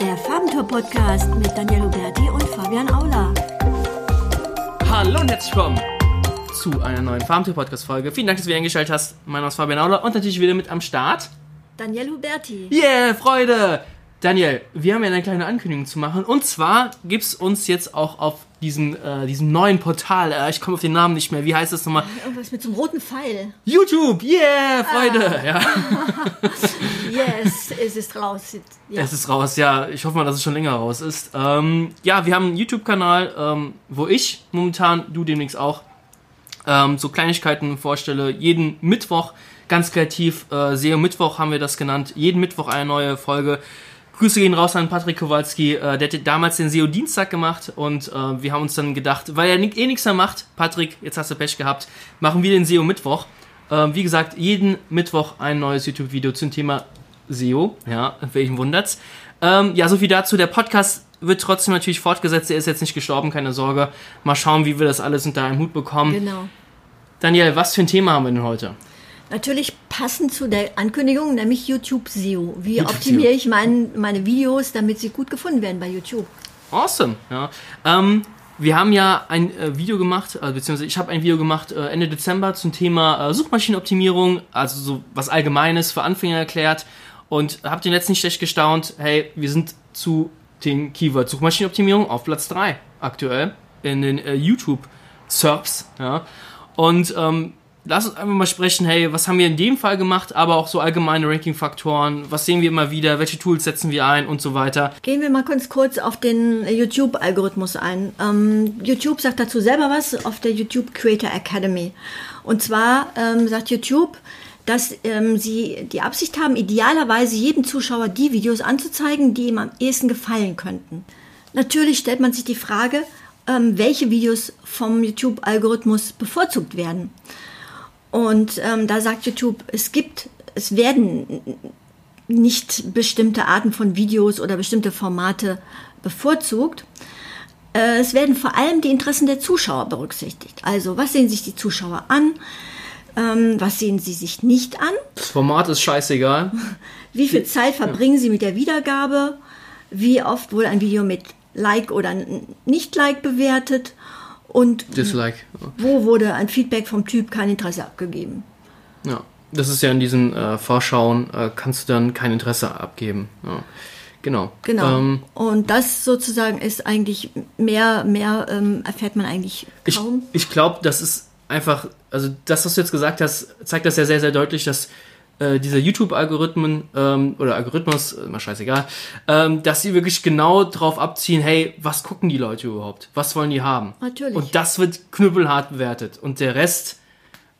Der Farbentour-Podcast mit Daniel Huberti und Fabian Aula. Hallo und herzlich willkommen zu einer neuen Farbentour-Podcast-Folge. Vielen Dank, dass du wieder eingeschaltet hast. Mein Name ist Fabian Aula und natürlich wieder mit am Start. Daniel Huberti. Yeah, Freude! Daniel, wir haben ja eine kleine Ankündigung zu machen. Und zwar gibt es uns jetzt auch auf diesem, äh, diesem neuen Portal, äh, ich komme auf den Namen nicht mehr, wie heißt das nochmal? Irgendwas mit so einem roten Pfeil. YouTube, yeah, Freude! Ja. Yes, es ist raus. Ja. Es ist raus, ja. Ich hoffe mal, dass es schon länger raus ist. Ähm, ja, wir haben einen YouTube-Kanal, ähm, wo ich momentan, du demnächst auch, ähm, so Kleinigkeiten vorstelle. Jeden Mittwoch, ganz kreativ, äh, SEO Mittwoch haben wir das genannt. Jeden Mittwoch eine neue Folge. Grüße gehen raus an Patrick Kowalski, äh, der hat damals den SEO Dienstag gemacht und äh, wir haben uns dann gedacht, weil er eh nichts mehr macht, Patrick, jetzt hast du Pech gehabt, machen wir den SEO Mittwoch. Ähm, wie gesagt, jeden Mittwoch ein neues YouTube-Video zum Thema SEO, ja, welchen wundert's. Ähm, ja, so viel dazu. Der Podcast wird trotzdem natürlich fortgesetzt, er ist jetzt nicht gestorben, keine Sorge. Mal schauen, wie wir das alles unter einen Hut bekommen. Genau. Daniel, was für ein Thema haben wir denn heute? Natürlich passend zu der Ankündigung, nämlich YouTube SEO. Wie YouTube optimiere SEO. ich mein, meine Videos, damit sie gut gefunden werden bei YouTube? Awesome. Ja. Ähm, wir haben ja ein äh, Video gemacht, äh, beziehungsweise ich habe ein Video gemacht äh, Ende Dezember zum Thema äh, Suchmaschinenoptimierung, also so was Allgemeines für Anfänger erklärt und habe den letzten nicht schlecht gestaunt. Hey, wir sind zu den Keyword Suchmaschinenoptimierung auf Platz 3 aktuell in den äh, YouTube SERPs. Ja. Und ähm, lass uns einfach mal sprechen, hey, was haben wir in dem Fall gemacht, aber auch so allgemeine Ranking-Faktoren, was sehen wir immer wieder, welche Tools setzen wir ein und so weiter. Gehen wir mal ganz kurz auf den YouTube-Algorithmus ein. Ähm, YouTube sagt dazu selber was auf der YouTube Creator Academy. Und zwar ähm, sagt YouTube, dass ähm, sie die Absicht haben, idealerweise jedem Zuschauer die Videos anzuzeigen, die ihm am ehesten gefallen könnten. Natürlich stellt man sich die Frage, ähm, welche Videos vom YouTube-Algorithmus bevorzugt werden. Und ähm, da sagt YouTube, es gibt, es werden nicht bestimmte Arten von Videos oder bestimmte Formate bevorzugt. Äh, Es werden vor allem die Interessen der Zuschauer berücksichtigt. Also, was sehen sich die Zuschauer an? Ähm, was sehen sie sich nicht an? Das Format ist scheißegal. Wie viel Zeit verbringen sie mit der Wiedergabe? Wie oft wurde ein Video mit Like oder n- Nicht-Like bewertet? Und Dislike. wo wurde ein Feedback vom Typ kein Interesse abgegeben? Ja. Das ist ja in diesen äh, Vorschauen, äh, kannst du dann kein Interesse abgeben. Ja. Genau. Genau. Ähm, und das sozusagen ist eigentlich mehr, mehr ähm, erfährt man eigentlich ich kaum. ich glaube, das ist einfach, also das, was du jetzt gesagt hast, zeigt das ja sehr, sehr deutlich, dass äh, diese YouTube-Algorithmen ähm, oder Algorithmus, äh, mal scheißegal, ähm, dass sie wirklich genau drauf abziehen, hey, was gucken die Leute überhaupt? Was wollen die haben? Natürlich. Und das wird knüppelhart bewertet. Und der Rest,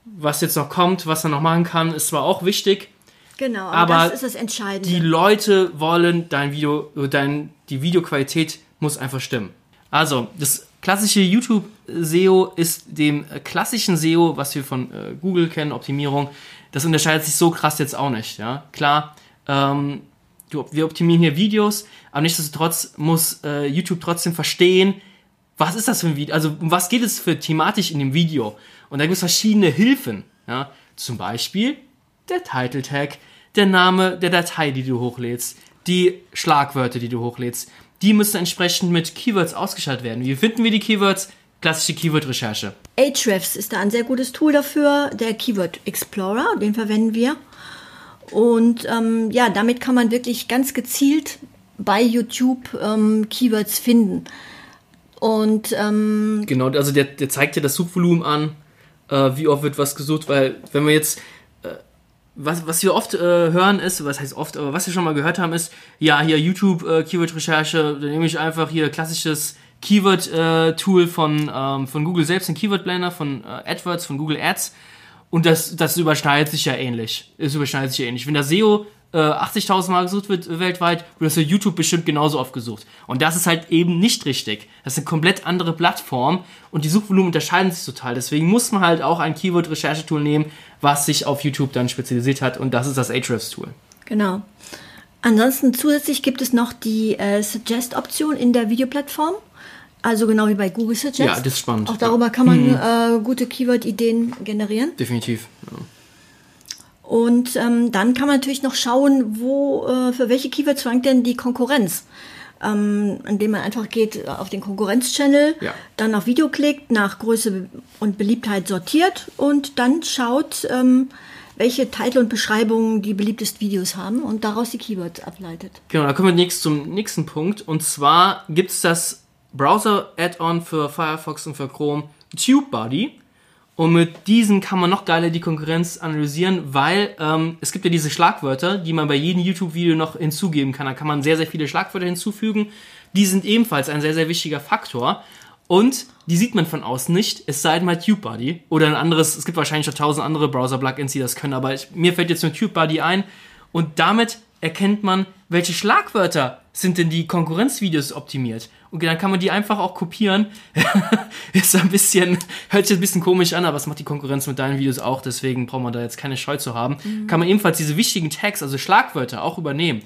was jetzt noch kommt, was er noch machen kann, ist zwar auch wichtig, Genau, aber aber das ist das Entscheidende. die Leute wollen dein Video, dein, die Videoqualität muss einfach stimmen. Also, das klassische YouTube-SEO ist dem äh, klassischen SEO, was wir von äh, Google kennen, Optimierung, das unterscheidet sich so krass jetzt auch nicht. Ja? Klar, ähm, du, wir optimieren hier Videos, aber nichtsdestotrotz muss äh, YouTube trotzdem verstehen, was ist das für ein Video, also um was geht es für thematisch in dem Video. Und da gibt es verschiedene Hilfen. Ja? Zum Beispiel der Title Tag, der Name der Datei, die du hochlädst, die Schlagwörter, die du hochlädst, die müssen entsprechend mit Keywords ausgeschaltet werden. Wie finden wir die Keywords? Klassische Keyword-Recherche. Ahrefs ist da ein sehr gutes Tool dafür, der Keyword Explorer, den verwenden wir. Und ähm, ja, damit kann man wirklich ganz gezielt bei YouTube ähm, Keywords finden. Und ähm, Genau, also der, der zeigt dir das Suchvolumen an, äh, wie oft wird was gesucht, weil wenn wir jetzt, was, was wir oft äh, hören ist, was heißt oft, aber was wir schon mal gehört haben ist, ja, hier YouTube äh, Keyword-Recherche, da nehme ich einfach hier klassisches Keyword-Tool von, ähm, von Google selbst, den Keyword-Blender, von äh, AdWords, von Google Ads und das, das überschneidet sich ja ähnlich. Es überschneidet sich ja ähnlich. Wenn der SEO äh, 80.000 Mal gesucht wird weltweit, wird das für YouTube bestimmt genauso oft gesucht. Und das ist halt eben nicht richtig. Das ist eine komplett andere Plattform und die Suchvolumen unterscheiden sich total. Deswegen muss man halt auch ein Keyword-Recherchetool nehmen, was sich auf YouTube dann spezialisiert hat und das ist das Ahrefs-Tool. genau. Ansonsten zusätzlich gibt es noch die äh, Suggest-Option in der Videoplattform. Also genau wie bei Google Suggest. Ja, das ist spannend. Auch darüber kann man äh, gute Keyword-Ideen generieren. Definitiv. Ja. Und ähm, dann kann man natürlich noch schauen, wo äh, für welche Keywords rankt denn die Konkurrenz. Ähm, indem man einfach geht auf den Konkurrenz-Channel, Ja. dann auf Video klickt, nach Größe und Beliebtheit sortiert und dann schaut, ähm, welche Titel und Beschreibungen die beliebtesten Videos haben und daraus die Keywords ableitet. Genau, da kommen wir nächst zum nächsten Punkt. Und zwar gibt es das Browser-Add-on für Firefox und für Chrome TubeBuddy. Und mit diesen kann man noch geiler die Konkurrenz analysieren, weil ähm, es gibt ja diese Schlagwörter, die man bei jedem YouTube-Video noch hinzugeben kann. Da kann man sehr, sehr viele Schlagwörter hinzufügen. Die sind ebenfalls ein sehr, sehr wichtiger Faktor. Und die sieht man von außen nicht, es sei denn mal TubeBuddy oder ein anderes, es gibt wahrscheinlich schon tausend andere Browser-Plugins, die das können, aber ich, mir fällt jetzt nur TubeBuddy ein und damit erkennt man, welche Schlagwörter sind denn die Konkurrenzvideos optimiert. Und dann kann man die einfach auch kopieren. ist ein bisschen, hört sich ein bisschen komisch an, aber es macht die Konkurrenz mit deinen Videos auch, deswegen braucht man da jetzt keine Scheu zu haben. Kann man ebenfalls diese wichtigen Tags, also Schlagwörter, auch übernehmen.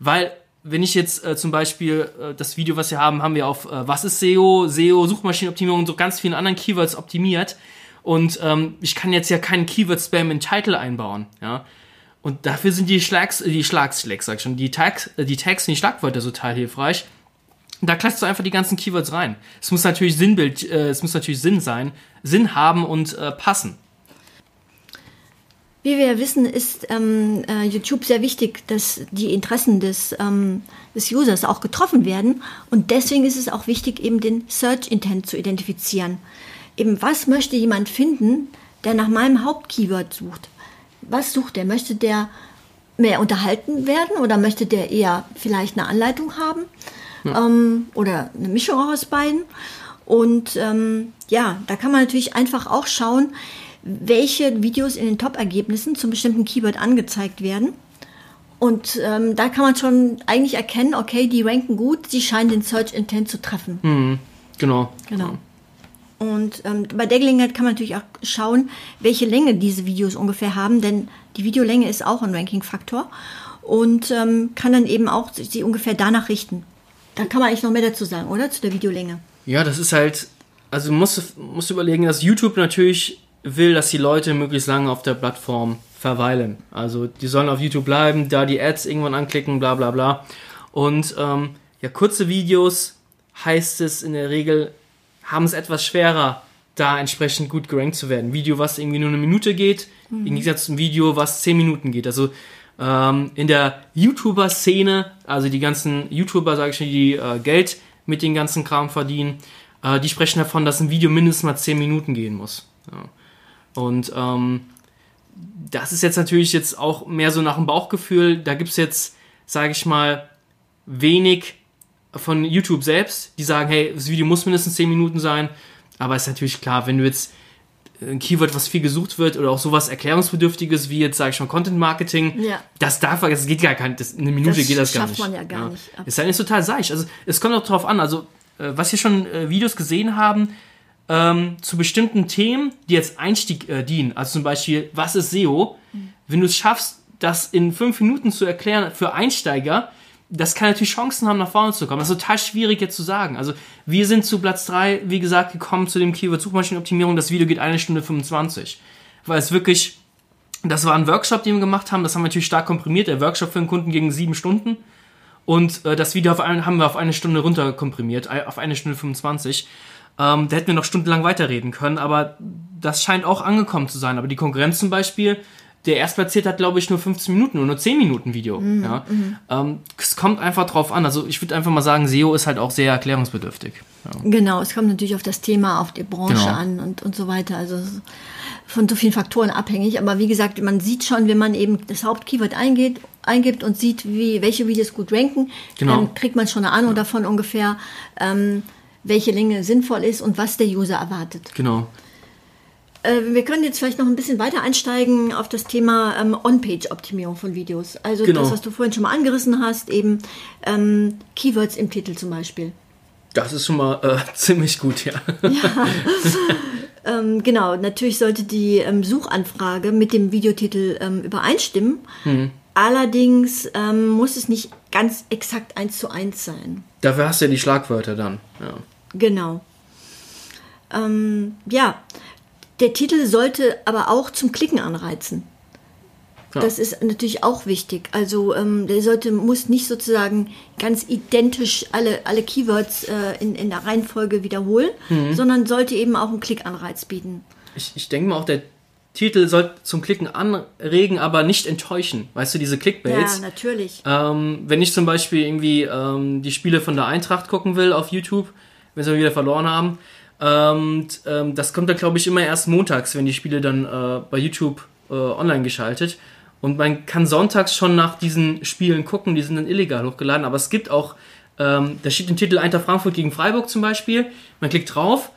Weil wenn ich jetzt äh, zum Beispiel äh, das Video, was wir haben, haben wir auf äh, was ist SEO, SEO, Suchmaschinenoptimierung und so ganz vielen anderen Keywords optimiert. Und ähm, ich kann jetzt ja keinen Keyword-Spam in Title einbauen, ja. Und dafür sind die Schlags, die Schlags, Schlags, sag ich schon, die Tags, äh, die Tags und die Schlagwörter total hilfreich. Da klatscht du einfach die ganzen Keywords rein. Es muss natürlich Sinnbild, äh, es muss natürlich Sinn sein, Sinn haben und äh, passen. Wie wir ja wissen, ist ähm, äh, YouTube sehr wichtig, dass die Interessen des, ähm, des Users auch getroffen werden. Und deswegen ist es auch wichtig, eben den Search Intent zu identifizieren. Eben, was möchte jemand finden, der nach meinem Hauptkeyword sucht? Was sucht er? Möchte der mehr unterhalten werden oder möchte der eher vielleicht eine Anleitung haben? Ähm, oder eine Mischung aus beiden? Und ähm, ja, da kann man natürlich einfach auch schauen, welche Videos in den Top-Ergebnissen zum bestimmten Keyword angezeigt werden. Und ähm, da kann man schon eigentlich erkennen, okay, die ranken gut, sie scheinen den Search Intent zu treffen. Genau. Genau. Und ähm, bei der Gelegenheit kann man natürlich auch schauen, welche Länge diese Videos ungefähr haben, denn die Videolänge ist auch ein Ranking-Faktor und ähm, kann dann eben auch sie ungefähr danach richten. Da kann man eigentlich noch mehr dazu sagen, oder? Zu der Videolänge. Ja, das ist halt, also musst, musst überlegen, dass YouTube natürlich will, dass die Leute möglichst lange auf der Plattform verweilen. Also die sollen auf YouTube bleiben, da die Ads irgendwann anklicken, bla bla bla. Und ähm, ja, kurze Videos heißt es in der Regel, haben es etwas schwerer, da entsprechend gut gerankt zu werden. Video, was irgendwie nur eine Minute geht, im Gegensatz zum Video, was zehn Minuten geht. Also ähm, in der YouTuber-Szene, also die ganzen YouTuber, sage ich schon, die äh, Geld mit den ganzen Kram verdienen, äh, die sprechen davon, dass ein Video mindestens mal zehn Minuten gehen muss. Ja. Und ähm, das ist jetzt natürlich jetzt auch mehr so nach dem Bauchgefühl. Da gibt es jetzt, sage ich mal, wenig von YouTube selbst, die sagen, hey, das Video muss mindestens 10 Minuten sein. Aber ist natürlich klar, wenn du jetzt ein Keyword, was viel gesucht wird, oder auch sowas Erklärungsbedürftiges wie jetzt, sage ich schon, Content Marketing, Ja. das darf, das geht gar kein, das, eine Minute Das geht das gar schafft nicht. man ja gar nicht. Ist ja nicht total seich. Also es kommt auch drauf an, also äh, was wir schon äh, Videos gesehen haben, ähm, zu bestimmten Themen, die jetzt Einstieg äh, dienen, also zum Beispiel, was ist SEO? Wenn du es schaffst, das in fünf Minuten zu erklären für Einsteiger, das kann natürlich Chancen haben, nach vorne zu kommen. Das ist total schwierig jetzt zu sagen. Also wir sind zu Platz 3, wie gesagt, gekommen zu dem Keyword Suchmaschinenoptimierung. Das Video geht eine Stunde 25. Weil es wirklich, das war ein Workshop, den wir gemacht haben. Das haben wir natürlich stark komprimiert. Der Workshop für den Kunden ging sieben Stunden. Und äh, das Video auf ein, haben wir auf eine Stunde runterkomprimiert, äh, auf eine Stunde 25. Ähm, da hätten wir noch stundenlang weiterreden können, aber das scheint auch angekommen zu sein. Aber die Konkurrenz zum Beispiel, der Erstplatzierte hat, glaube ich, nur 15 Minuten oder nur 10 Minuten Video. Ja? Ähm, es kommt einfach drauf an. Also ich würde einfach mal sagen, SEO ist halt auch sehr erklärungsbedürftig. Ja. Genau, es kommt natürlich auf das Thema, auf die Branche Genau. an und, und so weiter. Also von so vielen Faktoren abhängig. Aber wie gesagt, man sieht schon, wenn man eben das Hauptkeyword eingeht, eingibt und sieht, wie, welche Videos gut ranken, Genau. dann kriegt man schon eine Ahnung davon ungefähr, ähm, welche Länge sinnvoll ist und was der User erwartet. Genau. Äh, wir können jetzt vielleicht noch ein bisschen weiter einsteigen auf das Thema ähm, On-Page-Optimierung von Videos. Also Genau. das, was du vorhin schon mal angerissen hast, eben ähm, Keywords im Titel zum Beispiel. Das ist schon mal äh, ziemlich gut, ja. Ähm, genau, natürlich sollte die ähm, Suchanfrage mit dem Videotitel ähm, übereinstimmen. Allerdings ähm, muss es nicht ganz exakt eins zu eins sein. Dafür hast du ja die Schlagwörter dann. Ja. Genau. Ja, der Titel sollte aber auch zum Klicken anreizen. Das ist natürlich auch wichtig. Also ähm, der sollte, muss nicht sozusagen ganz identisch alle, alle Keywords äh, in, in der Reihenfolge wiederholen, Mhm. sondern sollte eben auch einen Klickanreiz bieten. Ich, ich denke mal auch, der Titel soll zum Klicken anregen, aber nicht enttäuschen. Weißt du, diese Clickbaits. Ja, natürlich. Ähm, wenn ich zum Beispiel irgendwie ähm, die Spiele von der Eintracht gucken will auf YouTube, wenn sie wieder verloren haben, t- ähm, das kommt dann, glaube ich, immer erst montags, wenn die Spiele dann äh, bei YouTube äh, online geschaltet. Und man kann sonntags schon nach diesen Spielen gucken, die sind dann illegal hochgeladen, aber es gibt auch, ähm, da steht im Titel Eintracht Frankfurt gegen Freiburg zum Beispiel, man klickt drauf,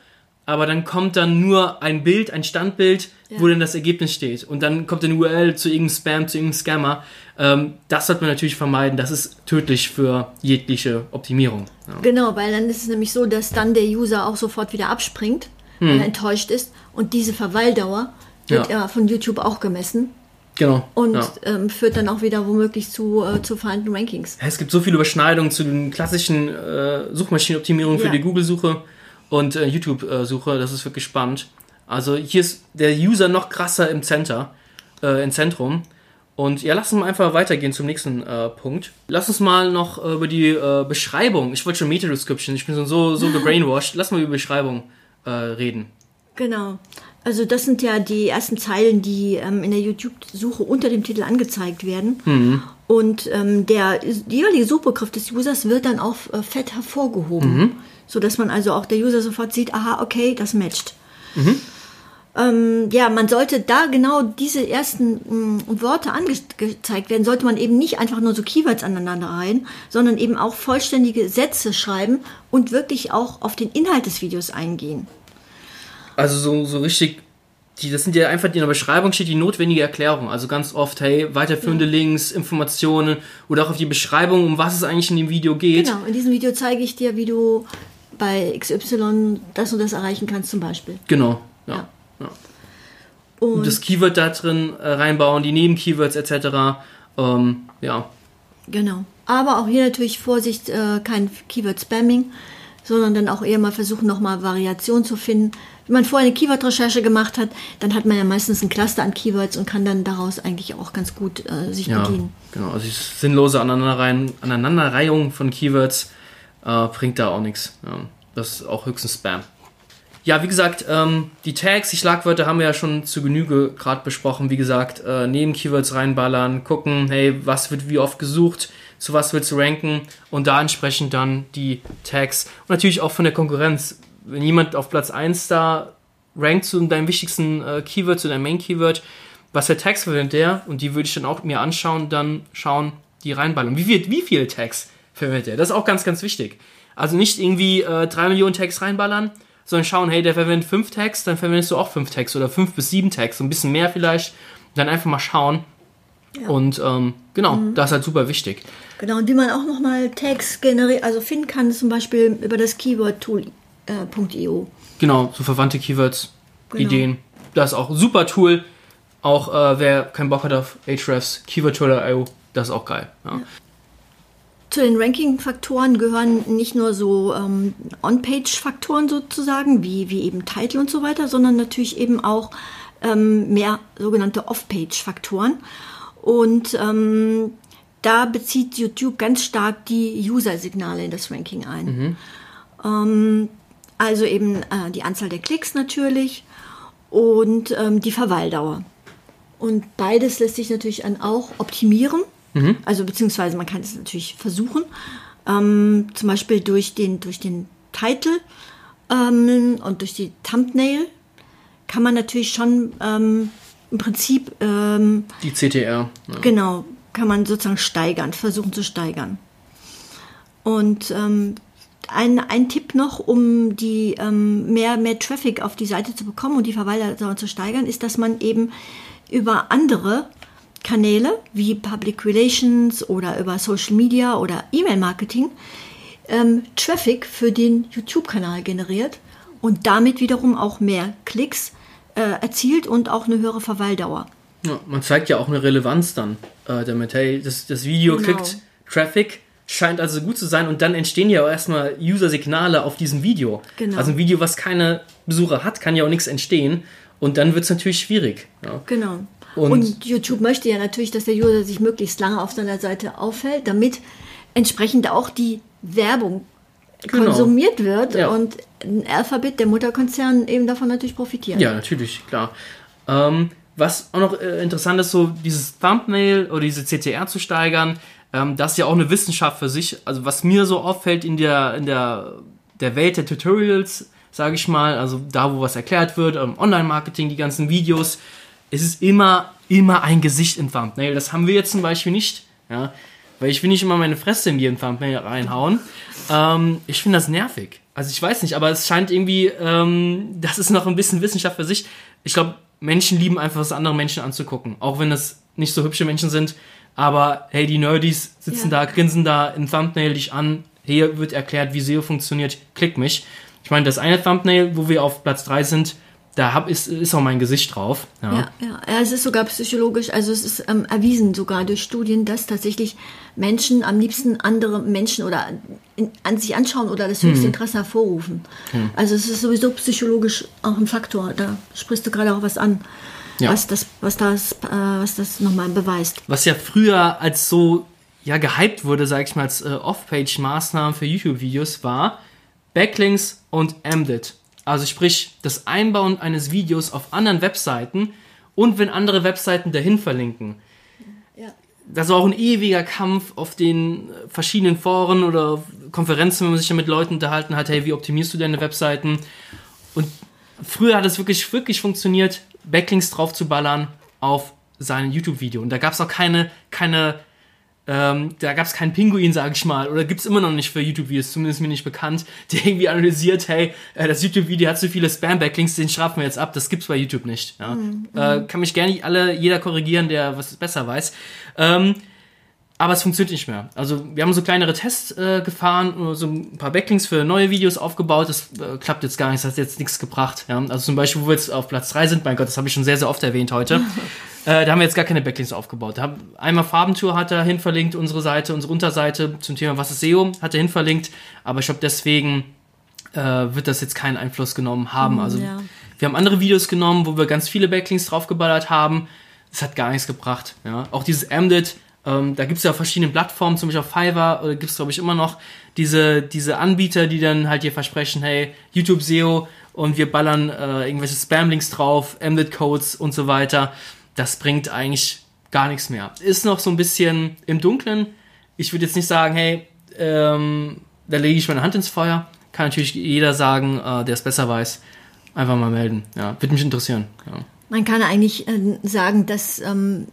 aber dann kommt dann nur ein Bild, ein Standbild, wo Ja. dann das Ergebnis steht. Und dann kommt eine URL zu irgendeinem Spam, zu irgendeinem Scammer. Ähm, das sollte man natürlich vermeiden. Das ist tödlich für jegliche Optimierung. Ja. Genau, weil dann ist es nämlich so, dass dann der User auch sofort wieder abspringt, weil er enttäuscht ist. Und diese Verweildauer wird Hm. Ja. von YouTube auch gemessen Genau. und ja. ähm, führt dann auch wieder womöglich zu, äh, zu vereinten Rankings. Es gibt so viele Überschneidungen zu den klassischen äh, Suchmaschinenoptimierungen für Ja. die Google-Suche und äh, YouTube-Suche. Das ist wirklich spannend. Also hier ist der User noch krasser im Center, äh, im Zentrum. Und ja, lass uns mal einfach weitergehen zum nächsten äh, Punkt. Lass uns mal noch äh, über die äh, Beschreibung. Ich wollte schon Meta-Description. Ich bin so, so, gebrainwashed. Lass mal über Beschreibung äh, reden. Genau. Also das sind ja die ersten Zeilen, die ähm, in der YouTube-Suche unter dem Titel angezeigt werden. Mhm. Und ähm, der die jeweilige Suchbegriff des Users wird dann auch äh, fett hervorgehoben, Mhm. so dass man also auch der User sofort sieht, aha, okay, das matcht. Mhm. Ähm, ja, man sollte da genau diese ersten mh, Worte angezeigt werden, sollte man eben nicht einfach nur so Keywords aneinander reihen, sondern eben auch vollständige Sätze schreiben und wirklich auch auf den Inhalt des Videos eingehen. Also so, so richtig, die, das sind ja einfach, in der Beschreibung steht die notwendige Erklärung. Also ganz oft, hey, weiterführende Links, Informationen oder auch auf die Beschreibung, um was es eigentlich in dem Video geht. Genau, in diesem Video zeige ich dir, wie du bei XY das und das erreichen kannst zum Beispiel. Genau, ja. Ja. Ja. Und Das Keyword da drin äh, reinbauen, die Nebenkeywords etc. Ähm, ja, genau. Aber auch hier natürlich Vorsicht, äh, kein Keyword-Spamming, sondern dann auch eher mal versuchen, nochmal Variation zu finden. Wenn man vorher eine Keyword-Recherche gemacht hat, dann hat man ja meistens ein Cluster an Keywords und kann dann daraus eigentlich auch ganz gut äh, sich ja, bedienen. genau. Also die sinnlose Aneinanderreihung, Aneinanderreihung von Keywords äh, bringt da auch nichts. Ja, das ist auch höchstens Spam. Ja, wie gesagt, ähm, die Tags, die Schlagwörter haben wir ja schon zu Genüge gerade besprochen. Wie gesagt, äh, neben Keywords reinballern, gucken, hey, was wird wie oft gesucht, zu was willst du ranken und da entsprechend dann die Tags. Und natürlich auch von der Konkurrenz. Wenn jemand auf Platz 1 da rankt zu deinem wichtigsten äh, Keyword, zu deinem Main-Keyword, was für Tags verwendet der? Und die würde ich dann auch mir anschauen, dann schauen, die reinballern. Wie, viel, wie viele Tags verwendet der? Das ist auch ganz, ganz wichtig. Also nicht irgendwie äh, 3 Millionen Tags reinballern, sondern schauen, hey, der verwendet 5 Tags, dann verwendest du auch 5 Tags oder 5 bis 7 Tags, so ein bisschen mehr vielleicht. Dann einfach mal schauen. Und ähm, genau, das ist halt super wichtig. Genau, und wie man auch nochmal Tags generiert, also finden kann, zum Beispiel über das Keyword-Tool.io. Genau, so verwandte Keywords, Genau. Ideen. Das ist auch ein super Tool. Auch äh, wer keinen Bock hat auf Ahrefs, Keyword-Tool.io, das ist auch geil. Ja. Zu den Ranking-Faktoren gehören nicht nur so ähm, On-Page-Faktoren sozusagen, wie, wie eben Title und so weiter, sondern natürlich eben auch ähm, mehr sogenannte Off-Page-Faktoren. Und ähm, da bezieht YouTube ganz stark die User-Signale in das Ranking ein. Ähm, also eben äh, die Anzahl der Klicks natürlich und ähm, die Verweildauer. Und beides lässt sich natürlich dann auch optimieren. Also beziehungsweise man kann es natürlich versuchen. Ähm, zum Beispiel durch den, durch den Titel ähm, und durch die Thumbnail kann man natürlich schon ähm, im Prinzip ähm, Die CTR. Ja. Genau, kann man sozusagen steigern, versuchen zu steigern. Und ähm, ein, ein Tipp noch, um die ähm, mehr, mehr Traffic auf die Seite zu bekommen und die Verweildauer zu steigern, ist, dass man eben über andere Kanäle wie Public Relations oder über Social Media oder E-Mail-Marketing ähm, Traffic für den YouTube-Kanal generiert und damit wiederum auch mehr Klicks äh, erzielt und auch eine höhere Verweildauer. Ja, man zeigt ja auch eine Relevanz dann äh, damit. Hey, das, das Video Genau. kriegt Traffic, scheint also gut zu sein und dann entstehen ja auch erstmal User-Signale auf diesem Video. Genau. Also ein Video, was keine Besucher hat, kann ja auch nichts entstehen und dann wird es natürlich schwierig. Ja. Genau. Und, und, YouTube möchte ja natürlich, dass der User sich möglichst lange auf seiner Seite aufhält, damit entsprechend auch die Werbung genau. konsumiert wird ja. und ein Alphabet, der Mutterkonzern, eben davon natürlich profitiert. Ja, natürlich, klar. Ähm, was auch noch äh, interessant ist, so dieses Thumbnail oder diese CTR zu steigern, ähm, das ist ja auch eine Wissenschaft für sich. Also was mir so auffällt in der, in der, der Welt der Tutorials, sage ich mal, also da, wo was erklärt wird, ähm, Online-Marketing, die ganzen Videos, es ist immer, immer ein Gesicht im Thumbnail. Das haben wir jetzt zum Beispiel nicht, ja, weil ich will nicht immer meine Fresse in jeden Thumbnail reinhauen. Ähm, ich finde das nervig. Also ich weiß nicht, aber es scheint irgendwie, ähm, das ist noch ein bisschen Wissenschaft für sich. Ich glaube, Menschen lieben einfach, was andere Menschen anzugucken. Auch wenn es nicht so hübsche Menschen sind. Aber hey, die Nerdies sitzen ja. da, grinsen da im Thumbnail dich an. Hier wird erklärt, wie SEO funktioniert. Klick mich. Ich meine, das eine Thumbnail, wo wir auf Platz 3 sind, da hab, ist, ist auch mein Gesicht drauf. Ja. ja, ja. Es ist sogar psychologisch, also es ist ähm, erwiesen sogar durch Studien, dass tatsächlich Menschen am liebsten andere Menschen oder in, an sich anschauen oder das höchste hm. Interesse hervorrufen. Hm. Also es ist sowieso psychologisch auch ein Faktor. Da sprichst du gerade auch was an. Ja. Was das, was das, äh, was das nochmal beweist. Was ja früher als so ja gehypt wurde, sag ich mal, als äh, Off-Page-Maßnahmen für YouTube-Videos war Backlinks und Embedded. Also sprich, das Einbauen eines Videos auf anderen Webseiten und wenn andere Webseiten dahin verlinken. Ja. Das war auch ein ewiger Kampf auf den verschiedenen Foren oder Konferenzen, wenn man sich ja mit Leuten unterhalten hat, hey, wie optimierst du deine Webseiten? Und früher hat es wirklich, wirklich funktioniert, Backlinks drauf zu ballern auf sein YouTube-Video. Und da gab es auch keine, keine ähm, da gab es keinen Pinguin, sage ich mal, oder gibt es immer noch nicht für YouTube-Videos, zumindest mir nicht bekannt, der irgendwie analysiert, hey, äh, das YouTube-Video hat so viele Spam-Backlinks, den strafen wir jetzt ab. Das gibt's bei YouTube nicht. Ja? Mhm. Äh, kann mich gerne alle, jeder korrigieren, der was besser weiß. Ähm, aber es funktioniert nicht mehr. Also wir haben so kleinere Tests äh, gefahren, so ein paar Backlinks für neue Videos aufgebaut. Das äh, klappt jetzt gar nicht, das hat jetzt nichts gebracht. Ja? Also zum Beispiel, wo wir jetzt auf Platz 3 sind, mein Gott, das habe ich schon sehr, sehr oft erwähnt heute. äh, da haben wir jetzt gar keine Backlinks aufgebaut. Da haben, einmal Farbentour hat er hinverlinkt, unsere Seite, unsere Unterseite zum Thema Was ist SEO, hat er hinverlinkt. Aber ich glaube, deswegen äh, wird das jetzt keinen Einfluss genommen haben. Mhm, also ja. wir haben andere Videos genommen, wo wir ganz viele Backlinks draufgeballert haben. Das hat gar nichts gebracht. Ja? Auch dieses Emdet ähm, da gibt es ja verschiedene Plattformen, zum Beispiel auf Fiverr, oder gibt es, glaube ich, immer noch diese, diese Anbieter, die dann halt dir versprechen, hey, YouTube SEO und wir ballern äh, irgendwelche Spam-Links drauf, Embedded-Codes und so weiter. Das bringt eigentlich gar nichts mehr. Ist noch so ein bisschen im Dunkeln. Ich würde jetzt nicht sagen, hey, ähm, da lege ich meine Hand ins Feuer. Kann natürlich jeder sagen, äh, der es besser weiß. Einfach mal melden. Ja, würde mich interessieren. Ja. Man kann eigentlich äh, sagen, dass ähm,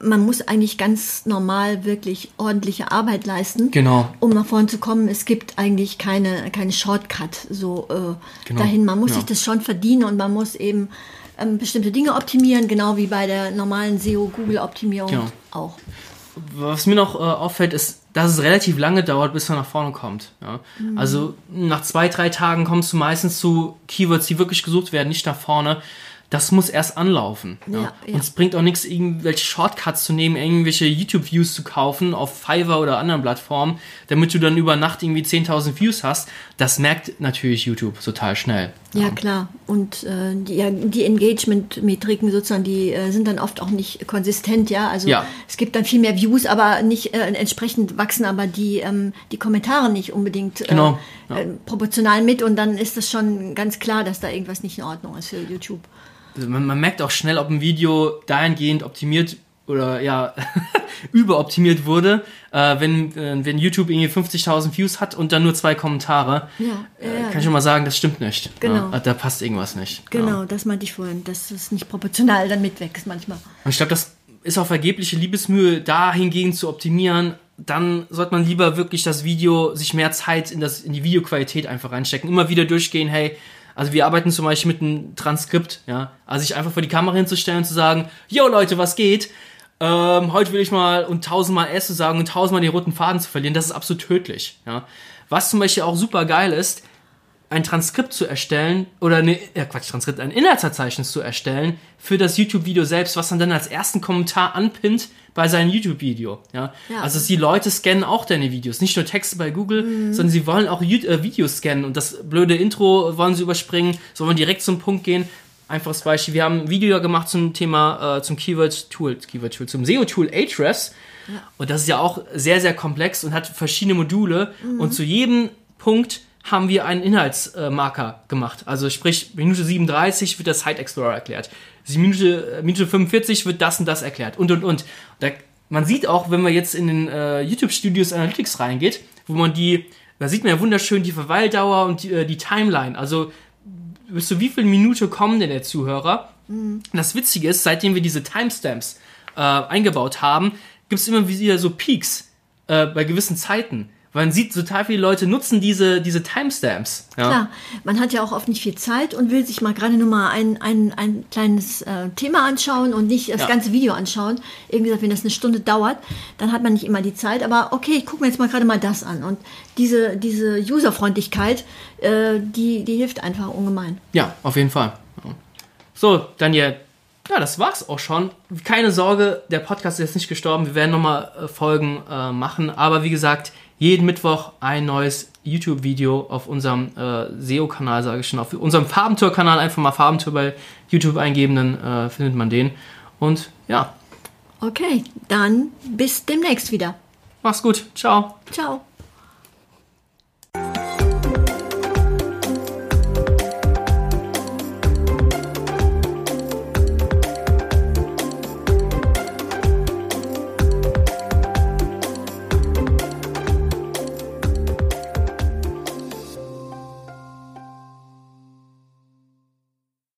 man muss eigentlich ganz normal wirklich ordentliche Arbeit leisten, genau. um nach vorne zu kommen. Es gibt eigentlich keine, keine Shortcut so äh, genau. dahin. Man muss ja. sich das schon verdienen und man muss eben ähm, bestimmte Dinge optimieren, genau wie bei der normalen SEO-Google-Optimierung genau. auch. Was mir noch äh, auffällt, ist, dass es relativ lange dauert, bis man nach vorne kommt. Ja? Mhm. Also nach zwei, drei Tagen kommst du meistens zu Keywords, die wirklich gesucht werden, nicht nach vorne das muss erst anlaufen. Ja, ja. Und es bringt auch nichts, irgendwelche Shortcuts zu nehmen, irgendwelche YouTube-Views zu kaufen auf Fiverr oder anderen Plattformen, damit du dann über Nacht irgendwie 10.000 Views hast. Das merkt natürlich YouTube total schnell. Ja, ja klar. Und äh, die, ja, die Engagement-Metriken sozusagen, die äh, sind dann oft auch nicht konsistent, ja. Also ja. es gibt dann viel mehr Views, aber nicht äh, entsprechend wachsen aber die, ähm, die Kommentare nicht unbedingt äh, genau. Äh, proportional mit und dann ist das schon ganz klar, dass da irgendwas nicht in Ordnung ist für YouTube man, man merkt auch schnell, ob ein Video dahingehend optimiert oder ja überoptimiert wurde, äh, wenn, äh, wenn YouTube irgendwie 50.000 Views hat und dann nur zwei Kommentare, ja, äh, kann ich schon mal sagen, das stimmt nicht. Genau. Ja, da passt irgendwas nicht. Genau, ja. das meinte ich vorhin, dass es nicht proportional dann mitwächst manchmal. Und ich glaube, das ist auch vergebliche Liebesmühe, dahingehend zu optimieren. Dann sollte man lieber wirklich das Video, sich mehr Zeit in, das, in die Videoqualität einfach reinstecken. Immer wieder durchgehen, hey, also wir arbeiten zum Beispiel mit einem Transkript, ja. Also sich einfach vor die Kamera hinzustellen und zu sagen, yo Leute, was geht? Ähm, heute will ich mal und tausendmal S zu sagen und tausendmal den roten Faden zu verlieren, das ist absolut tödlich, ja. Was zum Beispiel auch super geil ist, ein Transkript zu erstellen oder eine, ja Quatsch, Transkript, ein Inhaltsverzeichnis zu erstellen für das YouTube-Video selbst, was man dann als ersten Kommentar anpinnt bei seinem YouTube-Video. Ja? ja? Also die Leute scannen auch deine Videos, nicht nur Texte bei Google, mhm. sondern sie wollen auch äh, Videos scannen und das blöde Intro wollen sie überspringen, so wollen direkt zum Punkt gehen. Einfaches Beispiel. Wir haben ein Video gemacht zum Thema, äh, zum Keyword-Tool, Keyword-Tool, zum SEO-Tool Ahrefs. Ja. Und das ist ja auch sehr, sehr komplex und hat verschiedene Module. Mhm. Und zu jedem Punkt haben wir einen Inhaltsmarker gemacht. Also sprich, Minute 37 wird der Site Explorer erklärt. Minute, äh, Minute 45 wird das und das erklärt. Und, und, und. Da, man sieht auch, wenn man jetzt in den äh, YouTube Studios Analytics reingeht, wo man die, da sieht man ja wunderschön die Verweildauer und die, äh, die Timeline. Also bis zu wie viel Minute kommen denn der Zuhörer? Mhm. Das Witzige ist, seitdem wir diese Timestamps äh, eingebaut haben, gibt es immer wieder so Peaks äh, bei gewissen Zeiten. Man sieht, total viele Leute nutzen diese, diese Timestamps. Ja. Klar, man hat ja auch oft nicht viel Zeit und will sich mal gerade nur mal ein, ein, ein kleines äh, Thema anschauen und nicht das ja. ganze Video anschauen. Irgendwie gesagt, wenn das eine Stunde dauert, dann hat man nicht immer die Zeit. Aber okay, ich gucke mir jetzt mal gerade mal das an. Und diese, diese Userfreundlichkeit, äh, die, die hilft einfach ungemein. Ja, auf jeden Fall. So, Daniel, ja, das war's auch schon. Keine Sorge, der Podcast ist jetzt nicht gestorben. Wir werden nochmal äh, Folgen äh, machen. Aber wie gesagt, jeden Mittwoch ein neues YouTube-Video auf unserem äh, SEO-Kanal, sage ich schon. Auf unserem Farbentour-Kanal einfach mal Farbentour bei YouTube eingeben, dann äh, findet man den. Und ja. Okay, dann bis demnächst wieder. Mach's gut. Ciao. Ciao.